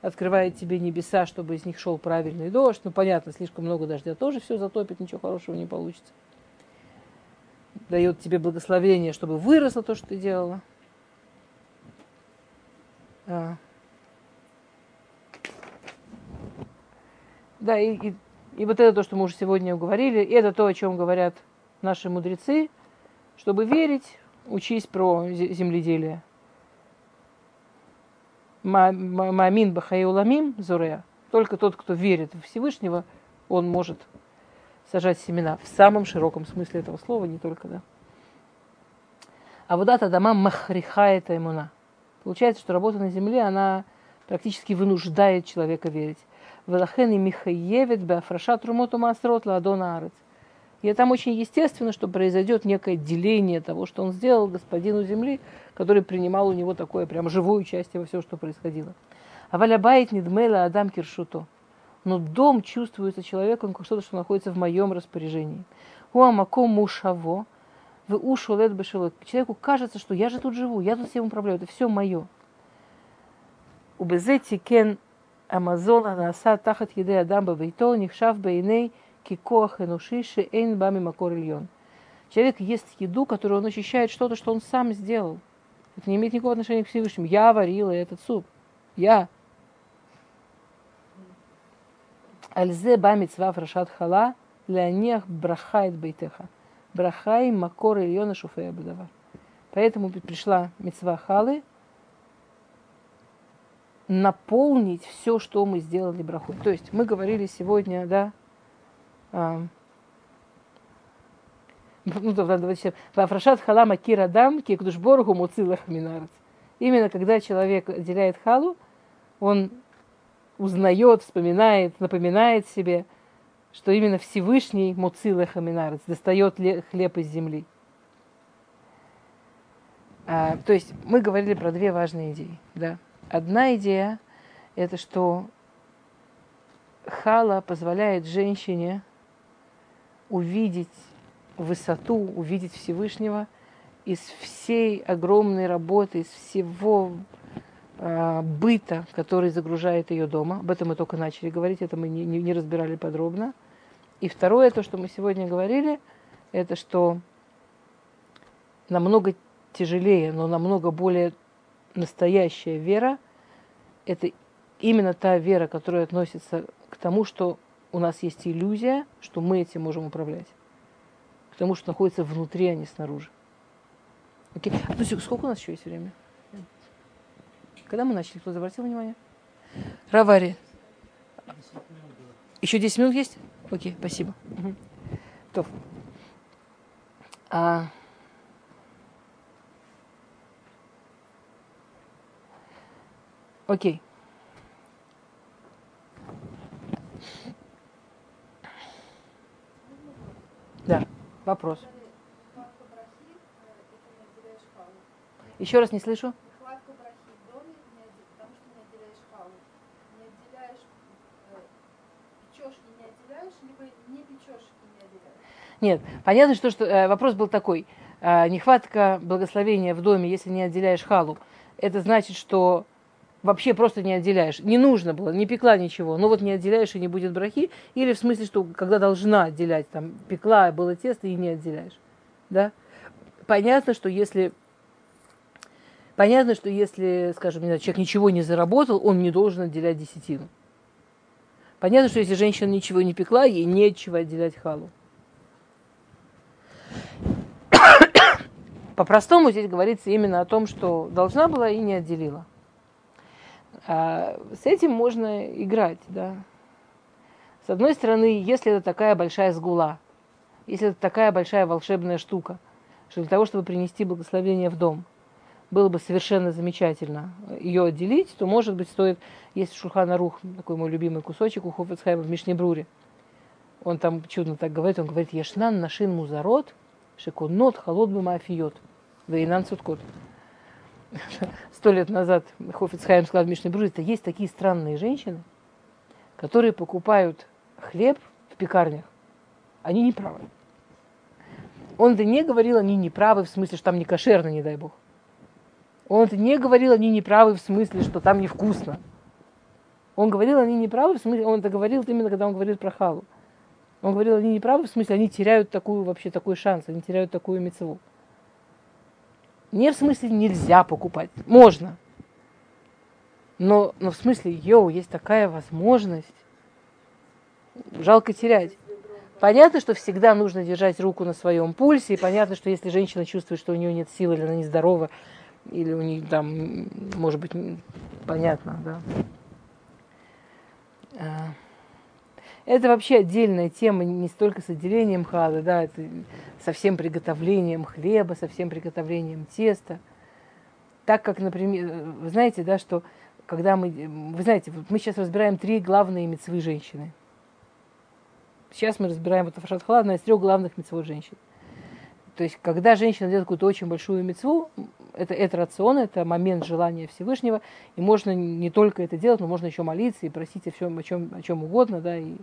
открывает тебе небеса, чтобы из них шел правильный дождь. Ну, понятно, слишком много дождя тоже все затопит, ничего хорошего не получится. Дает тебе благословение, чтобы выросло то, что ты делала. А. Да, и, и, и вот это то, что мы уже сегодня говорили, и это то, о чем говорят наши мудрецы, чтобы верить, учись про земледелие. Мамин Бахаюламим Зурея. Только тот, кто верит в Всевышнего, он может сажать семена в самом широком смысле этого слова, не только, да. А вот эта дома махрихает имуна. Получается, что работа на земле, она практически вынуждает человека верить. Велахен и Михаевит Беафраша Трумоту Масрот Ладона Арец. И там очень естественно, что произойдет некое деление того, что он сделал господину земли, который принимал у него такое прям живое участие во всем, что происходило. А валябайт недмела Адам Киршуто. Но дом чувствуется человеком как что-то, что находится в моем распоряжении. Уамако мушаво, вы ушу лет бешелот. Человеку кажется, что я же тут живу, я тут всем управляю, это все мое. Убезети кен Амазон анаса тахат еды Адам бавейто, нихшав бейней – кикоах энуши шеэйн бами макор ильон. Человек ест еду, которую он ощущает что-то, что он сам сделал. Это не имеет никакого отношения к Всевышнему. Я варила этот суп. Я. Альзе бами цвав рашат хала леонех брахайт бейтеха. Брахай макор ильона шуфея бедава. Поэтому пришла мецва халы наполнить все, что мы сделали брахой. То есть мы говорили сегодня, да, ну, давайте Вафрашат халама кирадам кикдушборгу муцилах минарец. Именно когда человек отделяет халу, он узнает, вспоминает, напоминает себе, что именно Всевышний Муцилах Аминарец достает хлеб из земли. А, то есть мы говорили про две важные идеи. Да? Одна идея – это что хала позволяет женщине увидеть высоту, увидеть Всевышнего из всей огромной работы, из всего быта, который загружает ее дома. Об этом мы только начали говорить, это мы не, не, не разбирали подробно. И второе, то, что мы сегодня говорили, это что намного тяжелее, но намного более настоящая вера – это именно та вера, которая относится к тому, что у нас есть иллюзия, что мы этим можем управлять. К тому, что находится внутри, а не снаружи. Окей. Ну, сколько у нас еще есть время? Когда мы начали? Кто обратил внимание? Равари. Еще 10 минут есть? Окей, спасибо. Угу. То. А... Окей. Да, вопрос. Еще раз не слышу. Нет, понятно, что, что э, вопрос был такой. Э, нехватка благословения в доме, если не отделяешь халу, это значит, что вообще просто не отделяешь. Не нужно было, не пекла ничего. Ну вот не отделяешь и не будет брахи. Или в смысле, что когда должна отделять, там пекла, было тесто и не отделяешь. Да? Понятно, что если Понятно, что если, скажем, не знаю, человек ничего не заработал, он не должен отделять десятину. Понятно, что если женщина ничего не пекла, ей нечего отделять халу. По-простому здесь говорится именно о том, что должна была и не отделила. А с этим можно играть, да. С одной стороны, если это такая большая сгула, если это такая большая волшебная штука, что для того, чтобы принести благословение в дом, было бы совершенно замечательно ее отделить, то, может быть, стоит, есть Шурхана Рух, такой мой любимый кусочек у Хофицхайма в Мишнебруре. Он там чудно так говорит, он говорит, Ешнан нашин музарот, шекунот халот бы мафиот, вейнан суткот сто лет назад Хофицхайм сказал в Мишне это есть такие странные женщины, которые покупают хлеб в пекарнях. Они не правы. Он-то не говорил, они не правы, в смысле, что там не кошерно, не дай бог. Он-то не говорил, они не правы, в смысле, что там невкусно. Он говорил, они не правы, в смысле, он это говорил именно, когда он говорит про халу. Он говорил, они не правы, в смысле, они теряют такую, вообще такой шанс, они теряют такую мецву. Не в смысле нельзя покупать. Можно. Но, но в смысле, йоу, есть такая возможность. Жалко терять. Понятно, что всегда нужно держать руку на своем пульсе, и понятно, что если женщина чувствует, что у нее нет сил, или она нездорова, или у нее там, может быть, понятно, да. Это вообще отдельная тема, не столько с отделением халы, да, это со всем приготовлением хлеба, со всем приготовлением теста. Так как, например, вы знаете, да, что когда мы, вы знаете, мы сейчас разбираем три главные мецвы женщины. Сейчас мы разбираем вот Фашат Хала, одна из трех главных мецвод женщин. То есть, когда женщина делает какую-то очень большую мецву, это, это рацион, это момент желания Всевышнего, и можно не только это делать, но можно еще молиться и просить о, всем, о, чем, о чем угодно, да, и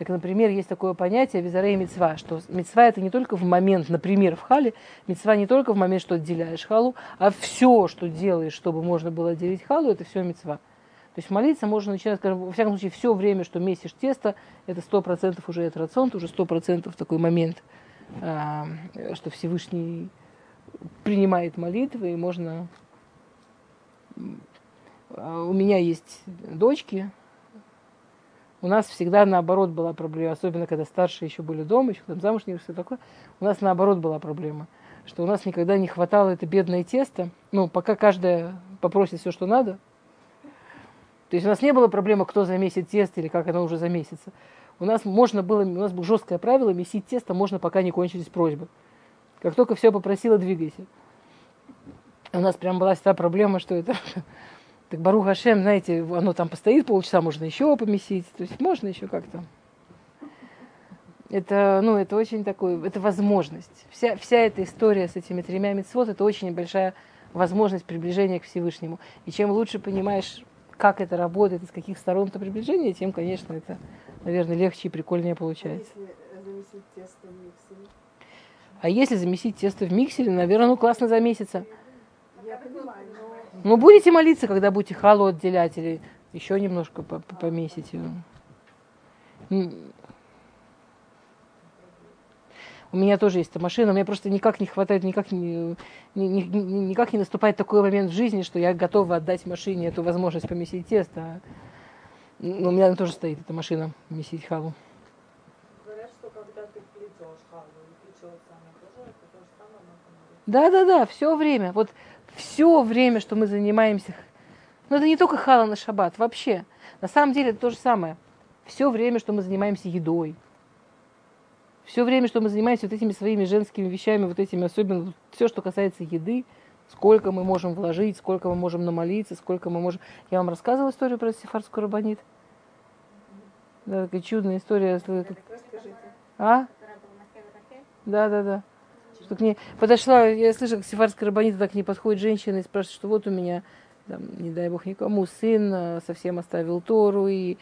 так, например, есть такое понятие визарей мецва, что мецва это не только в момент, например, в хале, мецва не только в момент, что отделяешь халу, а все, что делаешь, чтобы можно было отделить халу, это все мецва. То есть молиться можно начинать, скажем, во всяком случае, все время, что месишь тесто, это сто процентов уже это рацион, это уже сто процентов такой момент, а, что Всевышний принимает молитвы, и можно... У меня есть дочки, у нас всегда наоборот была проблема, особенно когда старшие еще были дома, еще там замуж не все такое. У нас наоборот была проблема, что у нас никогда не хватало это бедное тесто. Ну, пока каждая попросит все, что надо. То есть у нас не было проблемы, кто замесит тесто или как оно уже замесится. У нас можно было, у нас было жесткое правило, месить тесто можно, пока не кончились просьбы. Как только все попросила, двигайся. У нас прям была та проблема, что это так Барух Хашем, знаете, оно там постоит полчаса, можно еще помесить. То есть можно еще как-то. Это, ну, это очень такой, это возможность. Вся, вся эта история с этими тремя митцвот, это очень большая возможность приближения к Всевышнему. И чем лучше понимаешь, как это работает, из каких сторон это приближение, тем, конечно, это, наверное, легче и прикольнее получается. Если замесить тесто в миксере? А если замесить тесто в миксере, наверное, ну классно замесится. Ну, будете молиться, когда будете халу отделять или еще немножко по- по- помесите. М. У меня тоже есть эта машина, мне просто никак не хватает, никак не, ни- ни- ни- никак не наступает такой момент в жизни, что я готова отдать машине эту возможность помесить тесто. Но у меня тоже стоит, эта машина, месить халу. Говорят, что когда ты плетешь халу и печется она тоже, это то же самое надо Да, да, да, все время. Вот все время, что мы занимаемся. Ну, это не только хала на шаббат, вообще. На самом деле это то же самое. Все время, что мы занимаемся едой. Все время, что мы занимаемся вот этими своими женскими вещами, вот этими особенно все, что касается еды, сколько мы можем вложить, сколько мы можем намолиться, сколько мы можем. Я вам рассказывала историю про сефардскую рабанит? Да, такая чудная история. расскажите. А? Да, да, да. Что к ней подошла, я слышала, как сефардская рабанита так к ней подходит женщина и спрашивает, что вот у меня, там, не дай бог никому, сын э, совсем оставил Тору, и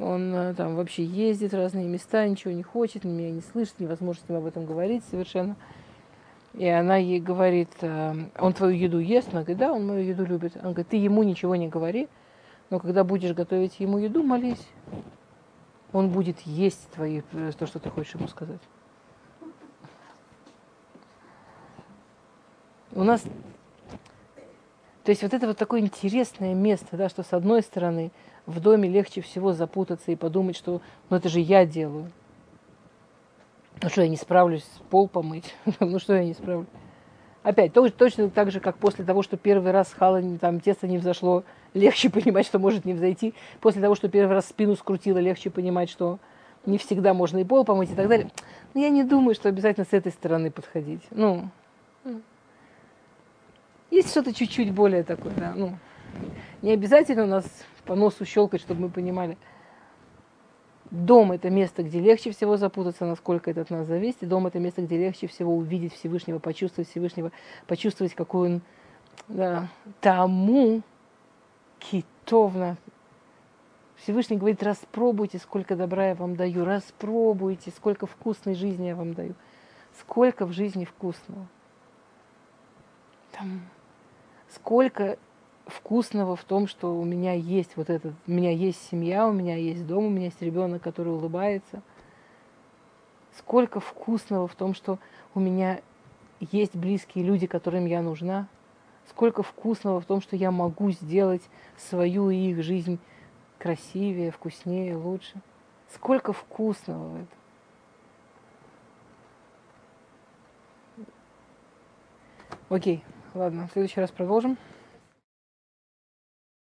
он э, там вообще ездит в разные места, ничего не хочет, меня не слышит, невозможно с ним об этом говорить совершенно. И она ей говорит, э, он твою еду ест? Она говорит, да, он мою еду любит. Она говорит, ты ему ничего не говори, но когда будешь готовить ему еду, молись. Он будет есть твои, э, то, что ты хочешь ему сказать. У нас, то есть вот это вот такое интересное место, да, что с одной стороны в доме легче всего запутаться и подумать, что ну это же я делаю. Ну что, я не справлюсь пол помыть? ну что я не справлюсь? Опять, то- точно так же, как после того, что первый раз хала, не- там тесто не взошло, легче понимать, что может не взойти. После того, что первый раз спину скрутило, легче понимать, что не всегда можно и пол помыть и так далее. Но я не думаю, что обязательно с этой стороны подходить. Ну, есть что-то чуть-чуть более такое, да. Ну, не обязательно у нас по носу щелкать, чтобы мы понимали. Дом – это место, где легче всего запутаться, насколько это от нас зависит. И дом – это место, где легче всего увидеть Всевышнего, почувствовать Всевышнего, почувствовать, какой он да, тому китовно. Всевышний говорит, распробуйте, сколько добра я вам даю, распробуйте, сколько вкусной жизни я вам даю. Сколько в жизни вкусного. Там, сколько вкусного в том, что у меня есть вот этот, у меня есть семья, у меня есть дом, у меня есть ребенок, который улыбается. Сколько вкусного в том, что у меня есть близкие люди, которым я нужна. Сколько вкусного в том, что я могу сделать свою и их жизнь красивее, вкуснее, лучше. Сколько вкусного в этом. Окей, ладно, в следующий раз продолжим.